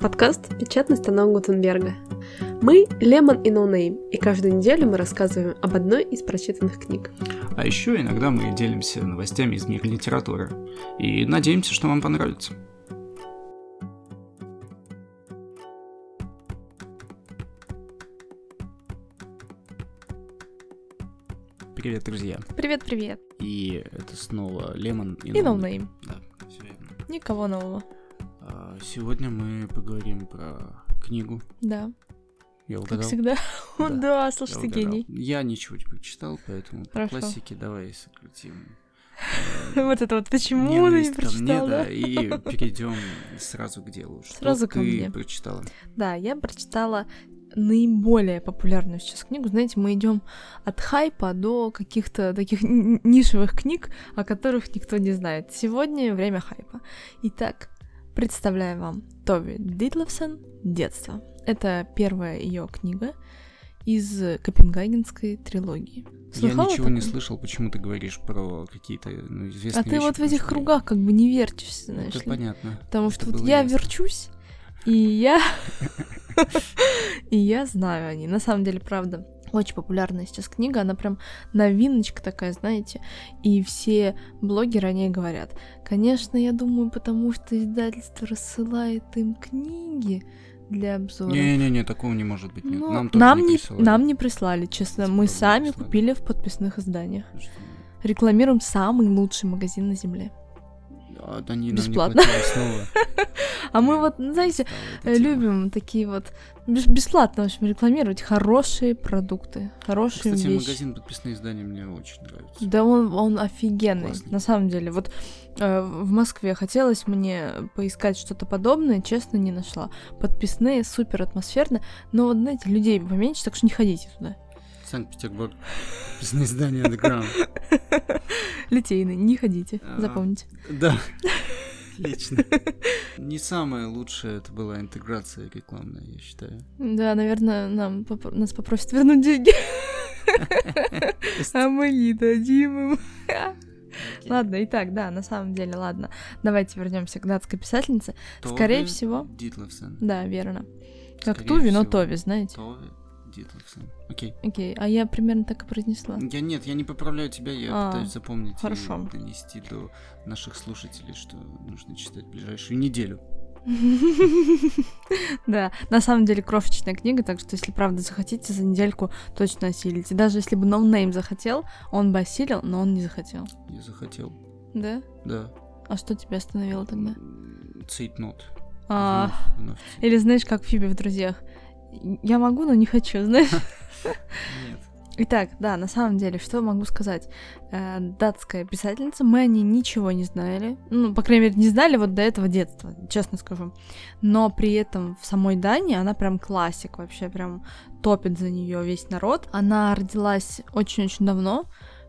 Подкаст «Печатный станок Гутенберга». Мы Lemon и Noname, и каждую неделю мы рассказываем об одной из прочитанных книг. А еще иногда мы делимся новостями из мира литературы. И надеемся, что вам понравится. Привет, друзья. Привет-привет. И это снова Lemon и, И Noname. Да, все верно. Никого нового. А, Сегодня мы поговорим про книгу. Да, Я как угадал? всегда. Да, Да, слушай, ты гений. Я ничего не прочитал, поэтому по Хорошо. классике давай сократим. Вот это вот почему ты не прочитал, да, и перейдем сразу к делу. Что Сразу ко ты мне. прочитала? Да, я прочитала наиболее популярную сейчас книгу. Знаете, мы идем от хайпа до каких-то таких нишевых книг, о которых никто не знает. Сегодня время хайпа. Итак, представляю вам Тови Дитлевсон «Детство». Это первая ее книга из Копенгагенской трилогии. Я Слыхала ничего не такое? слышал, почему ты говоришь про какие-то ну, известные А ты вещи, вот в этих что кругах как бы не вертишься, я- знаешь Это ли. понятно. Потому Это что вот я ясно. верчусь, и я... И я знаю о ней. На самом деле, правда, очень популярная сейчас книга. Она прям новиночка такая, знаете. И все блогеры о ней говорят. Конечно, я думаю, потому что издательство рассылает им книги для обзора. Не-не-не, такого не может быть. Нет. Ну, Нам нам не, не, присылали. нам не прислали, честно. Типа Мы не сами прислали. купили в подписных изданиях. Что- Рекламируем самый лучший магазин на земле. А, да они нам не Бесплатно. платили снова. А мы вот, знаете, Э. Любим такие вот бес- бесплатно, в общем, рекламировать хорошие продукты, хорошие Кстати, вещи. магазин подписные издания мне очень нравится. Да он, он офигенный, Классный. на самом деле. Вот э, в Москве хотелось мне поискать что-то подобное, честно, не нашла. Подписные, супер атмосферно, но вот, знаете, людей поменьше, так что не ходите туда. Санкт-Петербург. Подписные издания Underground. Литейные, не ходите, Ага. запомните. Да. Отлично. Не самое лучшее это была интеграция рекламная, я считаю. Да, наверное, нам нас попросят вернуть деньги, а мы не дадим им. Ладно, итак, да, на самом деле, ладно. Давайте вернемся к датской писательнице. Скорее Тови всего, Дитловсон. да, верно. Как Скорее Туви, но всего. Тови, знаете. Тови Дитловсон. Окей. Окей, а я примерно так и произнесла. Я нет, я не поправляю тебя, я А, пытаюсь запомнить хорошо. и донести до наших слушателей, что нужно читать ближайшую неделю. Да, на самом деле крошечная книга, так что если правда захотите, за недельку точно осилите. Даже если бы Noname захотел, он бы осилил, но он не захотел. Я захотел. Да? Да. А что тебя остановило тогда? Цейтнот. А, или знаешь, как Фиби в «Друзьях». Я могу, но не хочу, знаешь? Нет. Итак, да, на самом деле, что могу сказать? Э, датская писательница, мы о ней ничего не знали. Ну, по крайней мере, не знали вот до этого детства, честно скажу. Но при этом в самой Дании она прям классик, вообще прям топит за нее весь народ. Она родилась очень-очень давно,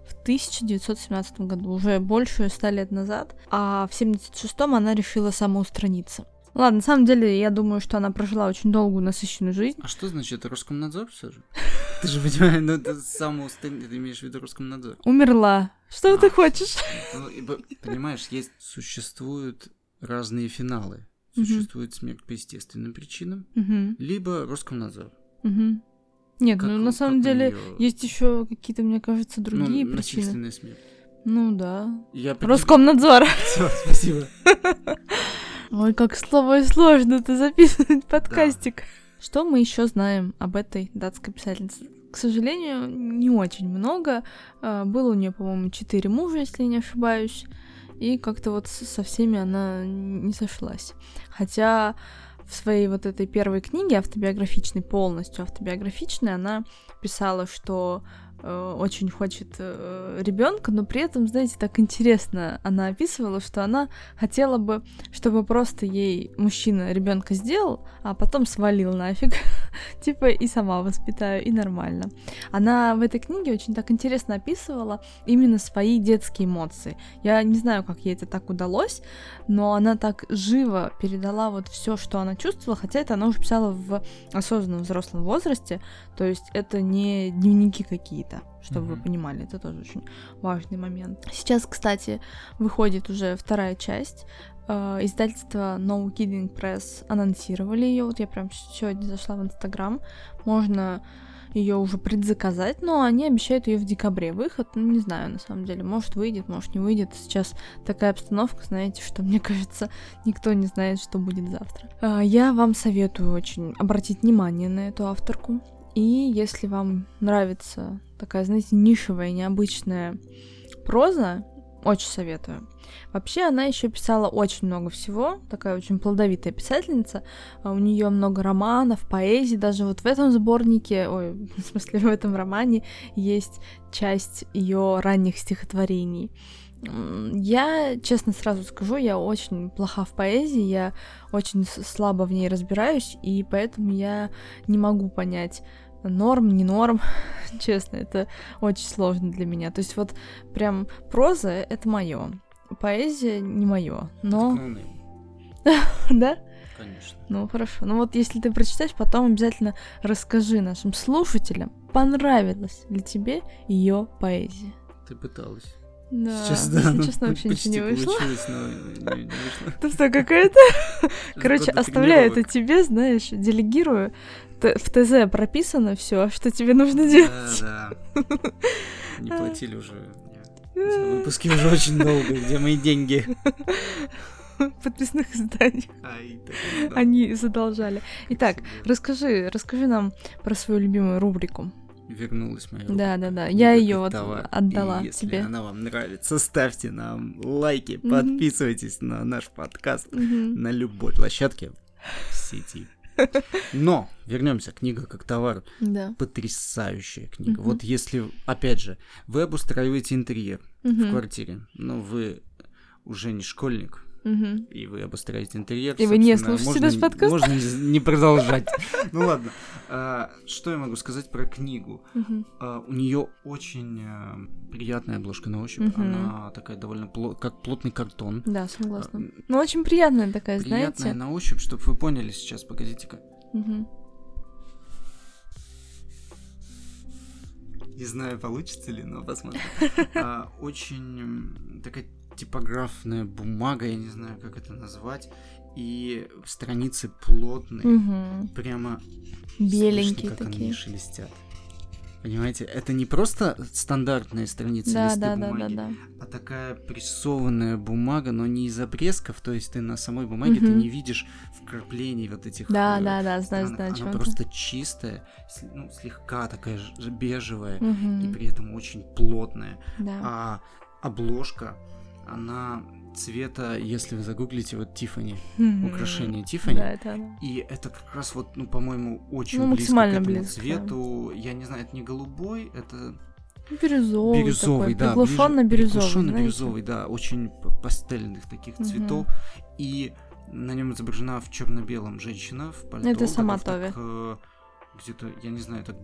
в 1917 году, уже больше ста лет назад. А в 76-м она решила самоустраниться. Ладно, на самом деле, я думаю, что она прожила очень долгую, насыщенную жизнь. А что значит Роскомнадзор все же? Ты же понимаешь, ну это самоустранение, ты имеешь в виду Роскомнадзор. Умерла. Что А. ты хочешь? Ну, Понимаешь, есть, существуют разные финалы. Существует смерть по естественным причинам, Мгм. либо Роскомнадзор. Мгу. Нет, Как- ну на самом деле неё- есть еще какие-то, мне кажется, ну, другие причины. насильственная смерть. Ну да. Я Роскомнадзор. Всё, спасибо. Ой, как слово сложно ты записывать подкастик. Что мы еще знаем об этой датской писательнице? К сожалению, не очень много. А, Было у нее, по-моему, четыре мужа, если я не ошибаюсь. И как-то вот со всеми она не сошлась. Хотя в своей вот этой первой книге, автобиографичной, полностью автобиографичной, она писала, что очень хочет ребенка, но при этом, знаете, так интересно она описывала, что она хотела бы, чтобы просто ей мужчина ребенка сделал, а потом свалил нафиг, типа и сама воспитаю, и нормально. Она в этой книге очень так интересно описывала именно свои детские эмоции. Я не знаю, как ей это так удалось, но она так живо передала вот все, что она чувствовала, хотя это она уже писала в осознанном взрослом возрасте, то есть это не дневники какие-то, чтобы вы Мгм. понимали, это тоже очень важный момент. Сейчас, кстати, выходит уже вторая часть Э, издательство No Kidding Press анонсировали ее. Вот я прям сегодня зашла в Инстаграм. Можно ее уже предзаказать, но они обещают ее в декабре выход. Ну, не знаю, на самом деле. Может, выйдет, может, не выйдет. Сейчас такая обстановка, знаете, что, мне кажется, никто не знает, что будет завтра. А, я вам советую очень обратить внимание на эту авторку. И если вам нравится такая, знаете, нишевая, необычная проза, очень советую. Вообще, она еще писала очень много всего, такая очень плодовитая писательница. А у нее много романов, поэзии, даже вот в этом сборнике, ой, в смысле, в этом романе есть часть ее ранних стихотворений. Я, честно сразу скажу, я очень плоха в поэзии, я очень слабо в ней разбираюсь, и поэтому я не могу понять, норм, не норм. Честно, это очень сложно для меня. То есть вот прям проза — это мое. Поэзия не мое, но... Да? Конечно. Ну, хорошо. Ну вот если ты прочитаешь, потом обязательно расскажи нашим слушателям, понравилась ли тебе ее поэзия. Ты пыталась. Да, Сейчас, да, если ну, честно, вообще ничего не вышло. но не, не вышло. Ты что, какая-то... Короче, оставляю это тебе, знаешь, делегирую. В ТЗ прописано все, что тебе нужно делать. Да, да. Не платили уже. Выпуски уже очень долго. Где мои деньги? подписных изданий. Они задолжали. Итак, расскажи, расскажи нам про свою любимую рубрику вернулась моя Да, да, да. Я ее вот отдала и если тебе. она вам нравится, ставьте нам лайки, mm-hmm. подписывайтесь на наш подкаст mm-hmm. на любой площадке в сети. Но вернемся, книга как товар. Да. Потрясающая книга. Вот если, опять же, вы обустраиваете интерьер в квартире, но вы уже не школьник, Угу. И вы обустраиваете интерьер. И вы не слушаете наш подкаст? Можно не продолжать. Ну ладно. А, что я могу сказать про книгу? А, у нее очень э, приятная обложка на ощупь. Она такая довольно как плотный картон. Да, согласна. А, ну, очень приятная такая, знаете. Приятная на ощупь, чтобы вы поняли сейчас. Погодите-ка. Не знаю, получится ли, но посмотрим. очень такая типографная бумага, я не знаю, как это назвать, и страницы плотные, угу. прямо беленькие слышно, как такие. они шелестят. Понимаете, это не просто стандартные страницы да, листы да, бумаги, да, да, да. а такая прессованная бумага, но не из обрезков, то есть ты на самой бумаге угу. ты не видишь вкраплений вот этих. Да, э, да, да, знаю, знаю. Она просто чистая, ну, слегка такая бежевая угу. и при этом очень плотная. Да. А обложка она цвета, если вы загуглите, вот Тифани, mm-hmm. украшение Тифани. Да, это она. И это как раз вот, ну, по-моему, очень ну, близко к этому близко, цвету. Я не знаю, это не голубой, это бирюзовый, бирюзовый, такой, да, приглушенно бирюзовый, приглушенно бирюзовый, да, очень пастельных таких Угу. цветов. И на нем изображена в черно-белом женщина в пальто. Это сама Тови. Э, где-то, я не знаю, это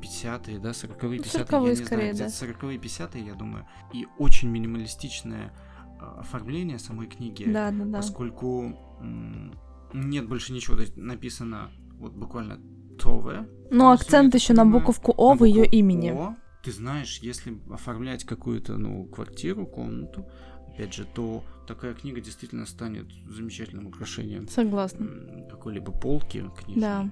50-е, да, 40-е, 50-е, 40 я не скорее, знаю, да. где-то 40-е, 50-е, я думаю. И очень минималистичное э, оформление самой книги, да, да, да. поскольку нет больше ничего, то есть написано вот буквально Тове. Но акцент еще на буковку О в ее имени. О. Ты знаешь, если оформлять какую-то, ну, квартиру, комнату, опять же, то такая книга действительно станет замечательным украшением. Согласна. Какой-либо полки книжной. Да.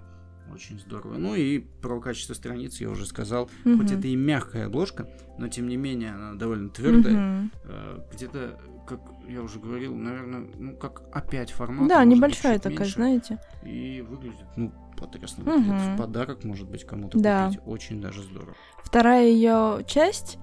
Очень здорово. Ну и про качество страниц я уже сказал. Мгм. Хоть это и мягкая обложка, но тем не менее она довольно твердая. Мгм. Э, Где-то, как я уже говорил, наверное, ну как опять формат. Да, небольшая такая, меньше. знаете. И выглядит, ну, потрясно. Выглядит. В подарок, может быть, кому-то Да. купить. Очень даже здорово. Вторая ее часть,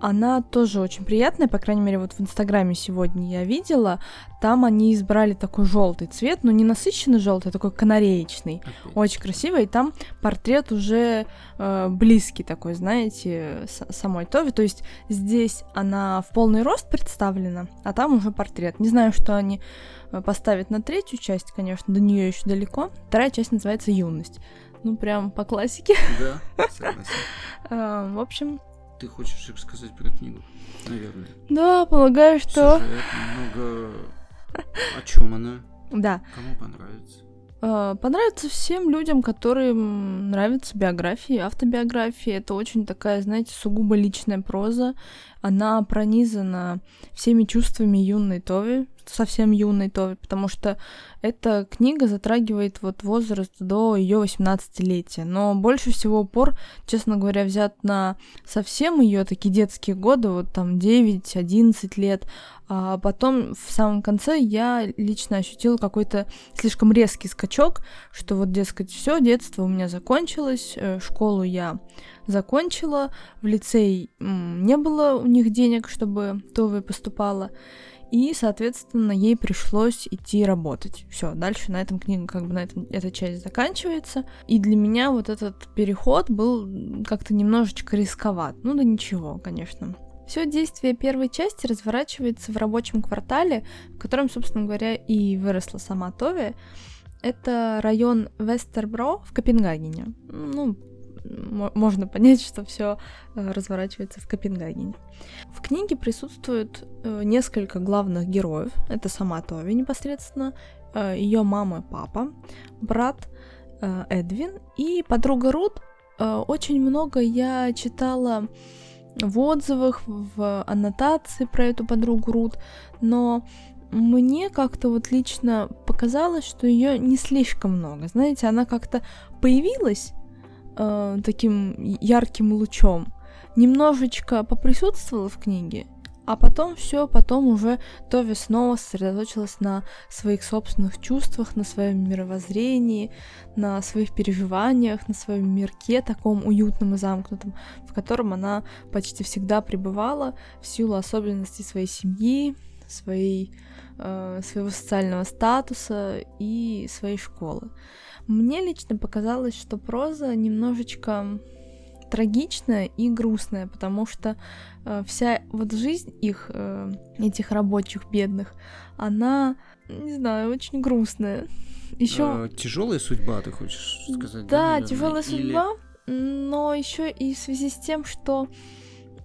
она тоже очень приятная, по крайней мере, вот в Инстаграме сегодня я видела. Там они избрали такой желтый цвет, но не насыщенный желтый, а такой канареечный. Опять. Очень красиво, и там портрет уже э, близкий такой, знаете, самой Тови. То есть здесь она в полный рост представлена, а там уже портрет. Не знаю, что они э, поставят на третью часть, конечно, до нее еще далеко. Вторая часть называется Юность. Ну, прям по классике. Да, согласен. Э, в общем, Ты хочешь рассказать про книгу? Наверное. да, полагаю, что... Сюжет, много... О чем она? Да, Кому понравится? Э, Понравится всем людям, которым нравятся биографии, автобиографии. Это очень такая, знаете, сугубо личная проза. Она пронизана всеми чувствами юной Тови, совсем юной Тови, потому что эта книга затрагивает вот возраст до ее 18-летия. Но больше всего упор, честно говоря, взят на совсем ее такие детские годы, вот там 9-11 лет. А потом в самом конце я лично ощутила какой-то слишком резкий скачок, что вот, дескать, все, детство у меня закончилось, э, школу я закончила, в лицей не было у них денег, чтобы Тове поступала, и, соответственно, ей пришлось идти работать. Все, дальше на этом книга, как бы на этом эта часть заканчивается. И для меня вот этот переход был как-то немножечко рисковат. Ну да ничего, конечно. Все действие первой части разворачивается в рабочем квартале, в котором, собственно говоря, и выросла сама Тови. Это район Вестербро в Копенгагене. Ну, можно понять, что все э, разворачивается в Копенгагене. В книге присутствует э, несколько главных героев. Это сама Тови непосредственно, э, ее мама папа, брат Эдвин и подруга Рут. Очень много я читала в отзывах, в аннотации про эту подругу Рут, но мне как-то вот лично показалось, что ее не слишком много. Знаете, она как-то появилась, э, таким ярким лучом. Немножечко поприсутствовала в книге, а потом все, потом уже Тови снова сосредоточилась на своих собственных чувствах, на своем мировоззрении, на своих переживаниях, на своем мирке таком уютном и замкнутом, в котором она почти всегда пребывала в силу особенностей своей семьи, своей, э, своего социального статуса и своей школы. Мне лично показалось, что проза немножечко трагичная и грустная, потому что э, вся вот жизнь их, э, этих рабочих бедных, она, не знаю, очень грустная. Еще э, тяжелая судьба, ты хочешь сказать? Да, да тяжелая Или... судьба, но еще и в связи с тем, что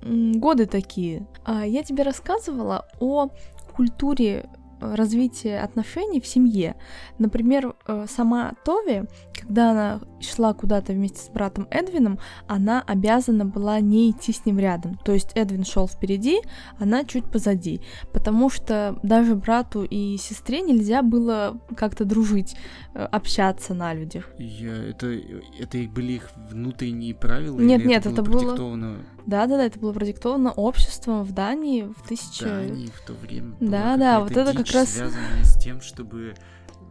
годы такие. А я тебе рассказывала о культуре развитие отношений в семье. Например, э, сама Тови, когда она шла куда-то вместе с братом Эдвином, она обязана была не идти с ним рядом. То есть Эдвин шел впереди, она чуть позади. Потому что даже брату и сестре нельзя было как-то дружить, э, общаться на людях. Я, это, это были их внутренние правила? Нет, нет, это было... Это было... Да, да, да, это было продиктовано обществом в Дании в тысяче... В Дании в то время. Да, да, вот это как раз... связанное с тем, чтобы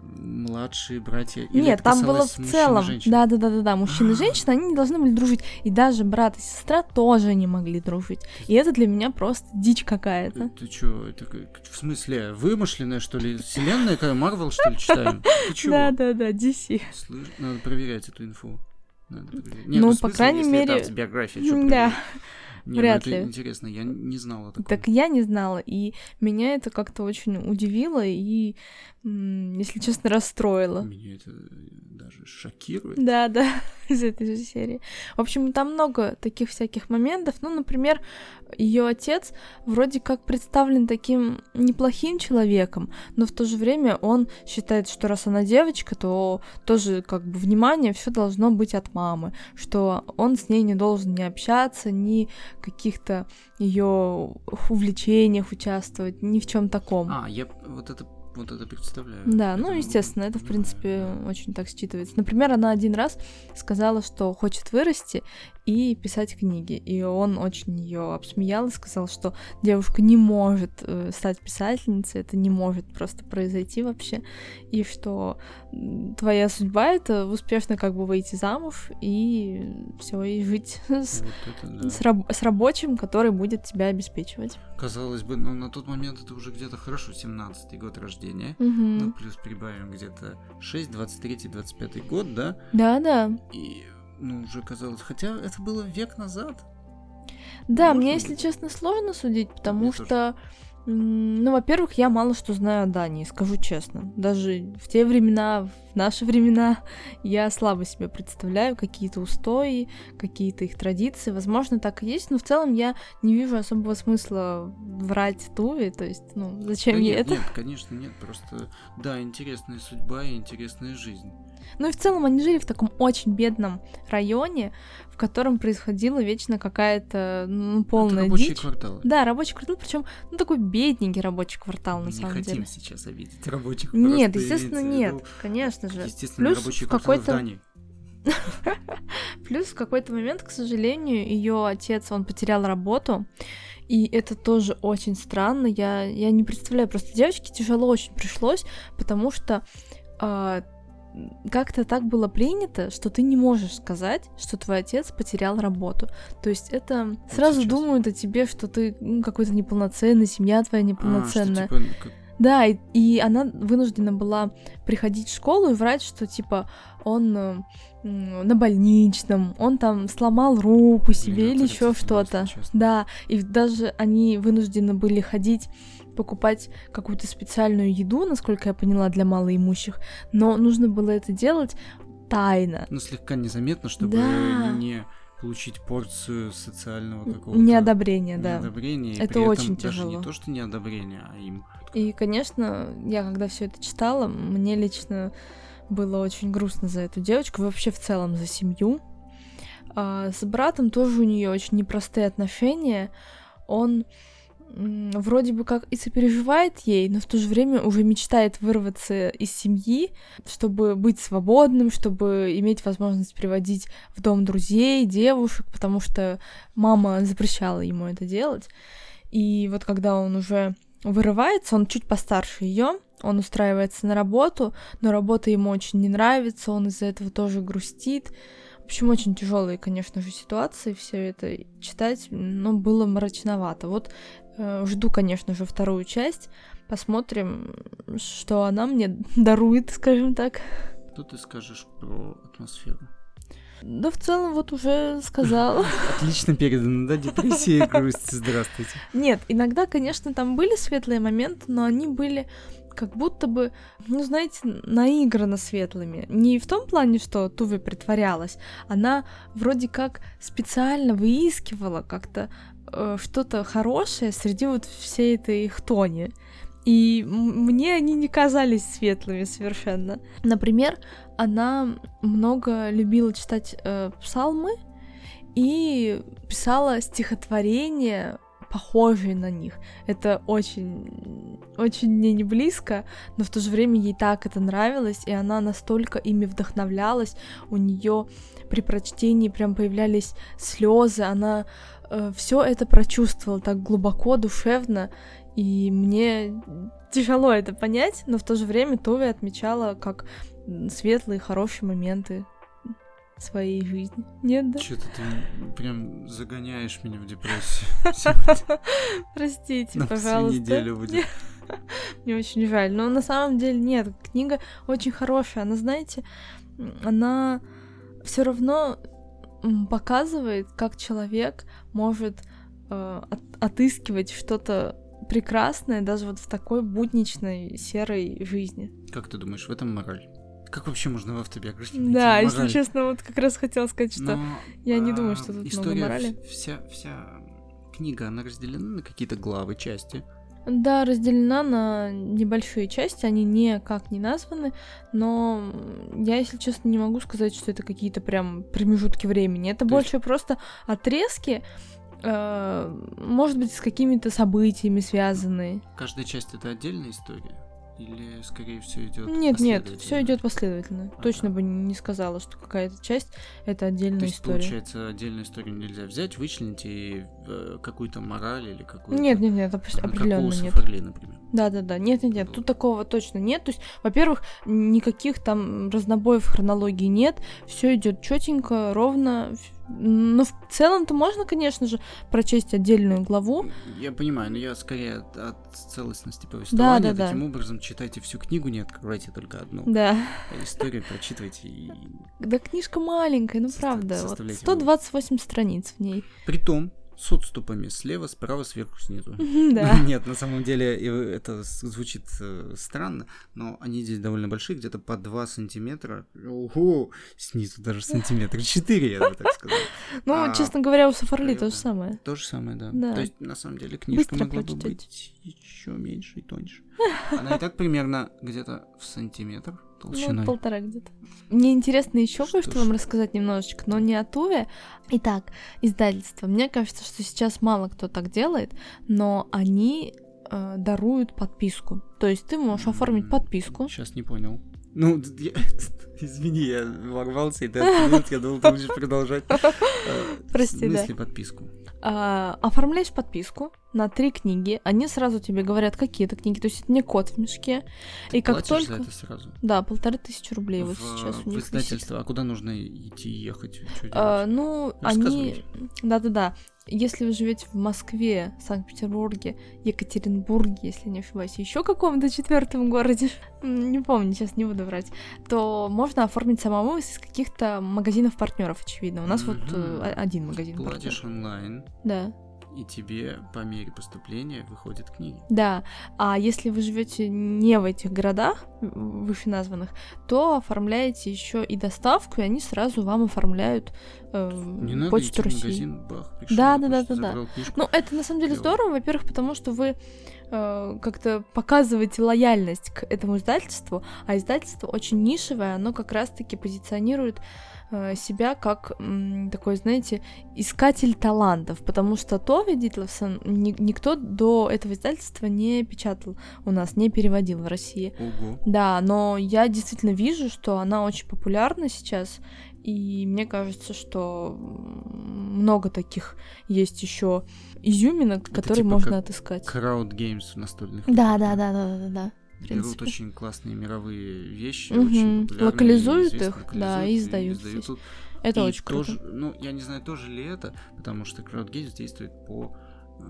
младшие братья. Или Нет, там было в целом. Да, да, да, да, да. Мужчины и женщины, они не должны были дружить. И даже брат и сестра тоже не могли дружить. И это для меня просто дичь какая-то. Ты чё, это в смысле, вымышленная, что ли? Вселенная, какая Марвел, что ли, читаем? Ты? Да, да, да, DC. Слышь, надо проверять эту инфу. Надо проверять. Не, ну, ну по крайней мере... Да. Не, Вряд ну, это ли. интересно, я не знала такого. Так я не знала, и меня это как-то очень удивило и, если честно, расстроило. Меня это даже шокирует. Да, да, из этой же серии. В общем, там много таких всяких моментов. Ну, например, ее отец вроде как представлен таким неплохим человеком, но в то же время он считает, что раз она девочка, то тоже как бы внимание все должно быть от мамы, что он с ней не должен ни общаться, ни каких-то ее увлечениях участвовать, ни в чем таком. А, я вот это вот это представляю. Да, ну, естественно, это, в принципе, очень так считывается. Например, она один раз сказала, что хочет вырасти и писать книги. И он очень ее обсмеял и сказал, что девушка не может э, стать писательницей, это не может просто произойти вообще. И что твоя судьба это успешно как бы выйти замуж и все, и жить с, это, да. с, раб- с рабочим, который будет тебя обеспечивать. Казалось бы, ну на тот момент это уже где-то хорошо, 17-й год рождения. Угу. Ну, плюс прибавим где-то 6, 23 25 год, да? Да, да. И ну, уже казалось, хотя это было век назад. Да, Можно мне, быть? если честно, сложно судить, потому мне что, тоже. ну, во-первых, я мало что знаю о Дании, скажу честно. Даже в те времена, в наши времена, я слабо себе представляю какие-то устои, какие-то их традиции. Возможно, так и есть, но в целом я не вижу особого смысла врать Туве, то есть, ну, зачем да ей нет, это? Нет, конечно, нет, просто, да, интересная судьба и интересная жизнь. Ну и в целом они жили в таком очень бедном районе, в котором происходила вечно какая-то ну, полная Это рабочий дичь. квартал. Да, рабочий квартал, причем ну такой бедненький рабочий квартал, на Мы самом не хотим деле. сейчас обидеть рабочих. Нет, естественно, нет, виду, конечно же. Естественно, Плюс рабочий в какой-то Дании. Плюс в какой-то момент, к сожалению, ее отец, он потерял работу, и это тоже очень странно. Я, я не представляю, просто девочке тяжело очень пришлось, потому что а, как-то так было принято, что ты не можешь сказать, что твой отец потерял работу. То есть это сразу сейчас. думают о тебе, что ты ну, какой-то неполноценный, семья твоя А, что, неполноценная. типа, как- Да, и, и она вынуждена была приходить в школу и врать, что типа он э, на больничном, он там сломал руку себе или это еще что-то. Да, и даже они вынуждены были ходить покупать какую-то специальную еду, насколько я поняла, для малоимущих, но нужно было это делать тайно. Ну, слегка незаметно, чтобы Да. не получить порцию социального какого-то... Неодобрение, да. неодобрения, Это очень даже тяжело. не то, что неодобрение, а им... И, конечно, я когда все это читала, мне лично было очень грустно за эту девочку, вообще в целом за семью. А с братом тоже у нее очень непростые отношения. Он вроде бы как и сопереживает ей, но в то же время уже мечтает вырваться из семьи, чтобы быть свободным, чтобы иметь возможность приводить в дом друзей, девушек, потому что мама запрещала ему это делать. И вот когда он уже вырывается, он чуть постарше ее, он устраивается на работу, но работа ему очень не нравится, он из-за этого тоже грустит. В общем, очень тяжелые, конечно же, ситуации, все это читать, но было мрачновато. Вот э, жду, конечно же, вторую часть, посмотрим, что она мне дарует, скажем так. Что ты скажешь про атмосферу? Да, в целом, вот уже сказала. Отлично передано, да? Депрессия и грусть. Здравствуйте. Нет, иногда, конечно, там были светлые моменты, но они были как будто бы, ну, знаете, наигранно светлыми. Не в том плане, что Туве притворялась. Она вроде как специально выискивала как-то э, что-то хорошее среди вот всей этой хтони. И м- мне они не казались светлыми совершенно. Например, она много любила читать э, псалмы и писала стихотворения, похожие на них. Это очень, очень мне не близко, но в то же время ей так это нравилось, и она настолько ими вдохновлялась. У нее при прочтении прям появлялись слезы, она все это прочувствовала так глубоко, душевно, и мне тяжело это понять, но в то же время Тови отмечала как светлые, хорошие моменты своей жизни. Нет, да? Что-то ты прям загоняешь меня в депрессию. Простите, пожалуйста. неделю будет. Мне очень жаль. Но на самом деле нет, книга очень хорошая. Она, знаете, она все равно показывает, как человек может э, от- отыскивать что-то прекрасное даже вот в такой будничной серой жизни. Как ты думаешь, в этом мораль? Как вообще можно в автобиографии найти Да, если мораль? честно, вот как раз хотела сказать, что Но, я не а, думаю, что тут много история морали. в- Вся, вся книга, она разделена на какие-то главы, части. Да, разделена на небольшие части, они никак не названы, но я, если честно, не могу сказать, что это какие-то прям промежутки времени. Это То больше просто отрезки, э, может быть, с какими-то событиями связанные. Каждая часть это отдельная история? Или скорее все идет Нет, нет, все идет последовательно. Ага. Точно бы не сказала, что какая-то часть это отдельная То есть, история. получается, отдельную историю нельзя взять, вычленить и э, какую-то мораль или какую-то... Нет, нет, нет, Ага, как у определенно нет. Сафарли, например. Да, да, да. Нет, нет, нет, тут такого точно нет. То есть, во-первых, никаких там разнобоев хронологии нет. Все идет четенько, ровно. Но в целом-то можно, конечно же, прочесть отдельную главу. Я понимаю, но я скорее от, от целостности повествования. да, да. Таким образом, читайте всю книгу, не открывайте только одну. Да. Историю прочитывайте и... Да книжка маленькая, ну Состав- правда. Вот составляйте 128 страниц в ней. Притом, с отступами слева, справа, сверху, снизу. Да. Нет, на самом деле это звучит э, странно, но они здесь довольно большие, где-то по 2 сантиметра. Ого! Снизу даже сантиметра 4, я бы так сказал. Ну, А, честно говоря, у Сафарли то же самое. То же самое, да. Да. То есть, на самом деле, книжка Быстро могла бы прочитать. быть еще меньше и тоньше. Она и так примерно где-то в сантиметр Ну, толщиной. полтора где-то. Мне интересно еще Что кое-что вам рассказать немножечко, но не о Туве. Итак, издательство. Мне кажется, что сейчас мало кто так делает, но они э, даруют подписку. То есть ты можешь оформить подписку. Сейчас не понял. Ну, я, извини, я ворвался, и ты остановился, я думал, ты будешь продолжать. Прости, да. подписку. А, оформляешь подписку на три книги, они сразу тебе говорят, какие это книги, то есть это не кот в мешке. Ты и как только... за это сразу? Да, полторы тысячи рублей в, вот сейчас у них. В издательство, а куда нужно идти ехать? А, ну, они... Да-да-да. Если вы живете в Москве, Санкт-Петербурге, Екатеринбурге, если не ошибаюсь, еще каком-то четвертом городе, не помню, сейчас не буду врать, то можно оформить самому из каких-то магазинов партнеров, очевидно. У нас mm-hmm. вот э, один магазин. Платишь онлайн. Да и тебе по мере поступления выходят книги. Да, а если вы живете не в этих городах вышеназванных, то оформляете еще и доставку, и они сразу вам оформляют э, не надо почту идти России. В магазин, бах, пришел, да, да, да, да, да. Ну, это на самом деле здорово, во-первых, потому что вы э, как-то показываете лояльность к этому издательству, а издательство очень нишевое, оно как раз-таки позиционирует себя как такой, знаете, искатель талантов, потому что Тови Дитловсон ни, никто до этого издательства не печатал у нас, не переводил в России. Ого. Да, но я действительно вижу, что она очень популярна сейчас, и мне кажется, что много таких есть еще изюминок, Это которые типа можно отыскать. Крауд геймс настольных. Да, да, да, да, да, да берут очень классные мировые вещи, угу. очень локализуют их, локализуют да, и издают. Издают. Это и очень тоже, круто. Ну, я не знаю, тоже ли это, потому что CrowdGames действует по э,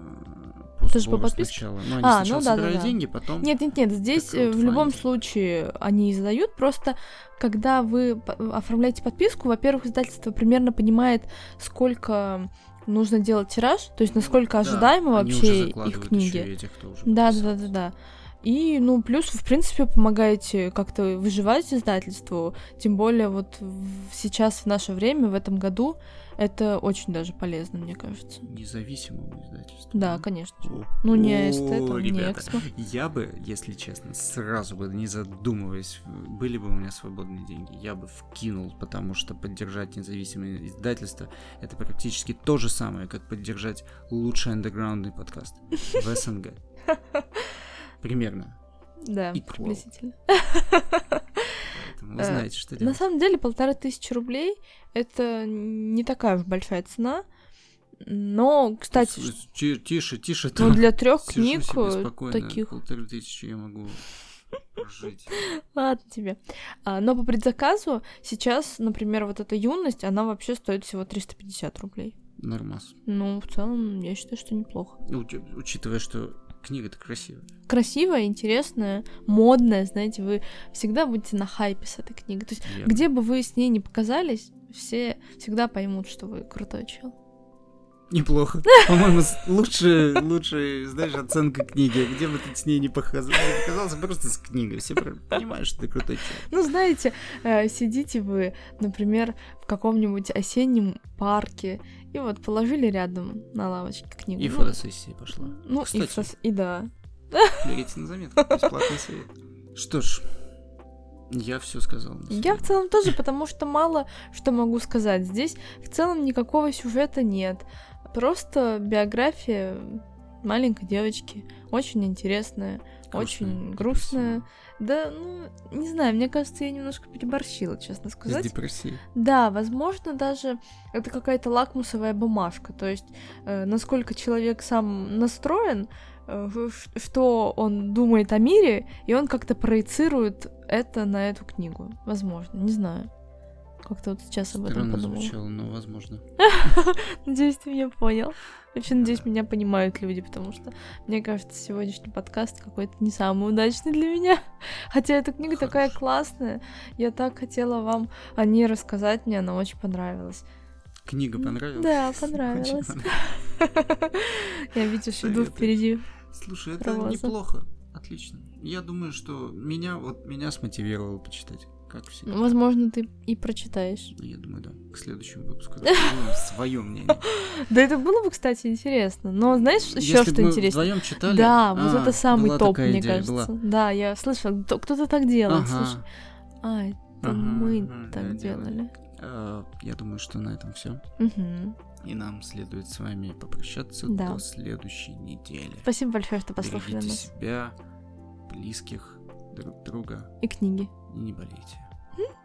по Тоже по подписке? Сначала. Ну, они а, сначала ну, да, собирают да, да. деньги, потом... Нет, нет, нет, здесь в любом случае они издают, просто когда вы оформляете подписку, во-первых, издательство примерно понимает, сколько нужно делать тираж, то есть насколько ожидаемо да, вообще их книги. Этих, да, да, да, да, да. И, ну, плюс в принципе, помогаете как-то выживать издательству, тем более вот сейчас, в наше время, в этом году, это очень даже полезно, мне кажется. Независимому издательству. Да, конечно. О, ну, не эстетом, не экспо. Я бы, если честно, сразу бы, не задумываясь, были бы у меня свободные деньги, я бы вкинул, потому что поддержать независимое издательство — это практически то же самое, как поддержать лучший андеграундный подкаст в СНГ. Примерно. Да, Equal. приблизительно. Поэтому вы знаете, что делать. На самом деле, полторы тысячи рублей — это не такая уж большая цена. Но, кстати... Тише, тише. Ну, для трех книг э, таких... Полторы тысячи я могу жить. Ладно тебе. А, но по предзаказу сейчас, например, вот эта юность, она вообще стоит всего 350 рублей. Нормас. Ну, в целом, я считаю, что неплохо. Уч- учитывая, что Книга-то красивая. Красивая, интересная, модная, знаете, вы всегда будете на хайпе с этой книгой. То есть, Верно. где бы вы с ней не показались, все всегда поймут, что вы крутой чел. Неплохо. По-моему, лучше, лучше, знаешь, оценка книги. Где бы ты с ней не показался, просто с книгой. Все понимают, что ты крутой человек. Ну, знаете, э, сидите вы, например, в каком-нибудь осеннем парке, и вот положили рядом на лавочке книгу. И ну, фотосессия пошла. Ну, Кстати, и, и да. Берите на заметку, бесплатный совет. Что ж, я все сказал. Я в целом тоже, потому что мало что могу сказать. Здесь в целом никакого сюжета нет. Просто биография маленькой девочки. Очень интересная, грустная, очень грустная. Да, ну, не знаю, мне кажется, я немножко переборщила, честно сказать. С депрессией. Да, возможно, даже это какая-то лакмусовая бумажка. То есть, э, насколько человек сам настроен, э, что он думает о мире, и он как-то проецирует это на эту книгу. Возможно, не знаю. Как-то вот сейчас Странно об этом подумала. звучало, но возможно. Надеюсь, ты меня понял. Вообще, надеюсь, меня понимают люди, потому что, мне кажется, сегодняшний подкаст какой-то не самый удачный для меня. Хотя эта книга Хорошо. такая классная. Я так хотела вам о ней рассказать, мне она очень понравилась. Книга понравилась? Да, понравилась. Я, видишь, иду впереди. Слушай, это неплохо. Отлично. Я думаю, что меня вот меня смотивировало почитать как всегда. Возможно, ты и прочитаешь. Ну, я думаю, да. К следующему выпуску свое мнение. Да это было бы, кстати, интересно. Но знаешь, еще что интересно? вдвоем читали? Да, вот это самый топ, мне кажется. Да, я слышала, кто-то так делает. Слушай. А, это мы так делали. А, я думаю, что на этом все. И нам следует с вами попрощаться до следующей недели. Спасибо большое, что послушали нас. себя, близких, друг друга. И книги. И не болейте.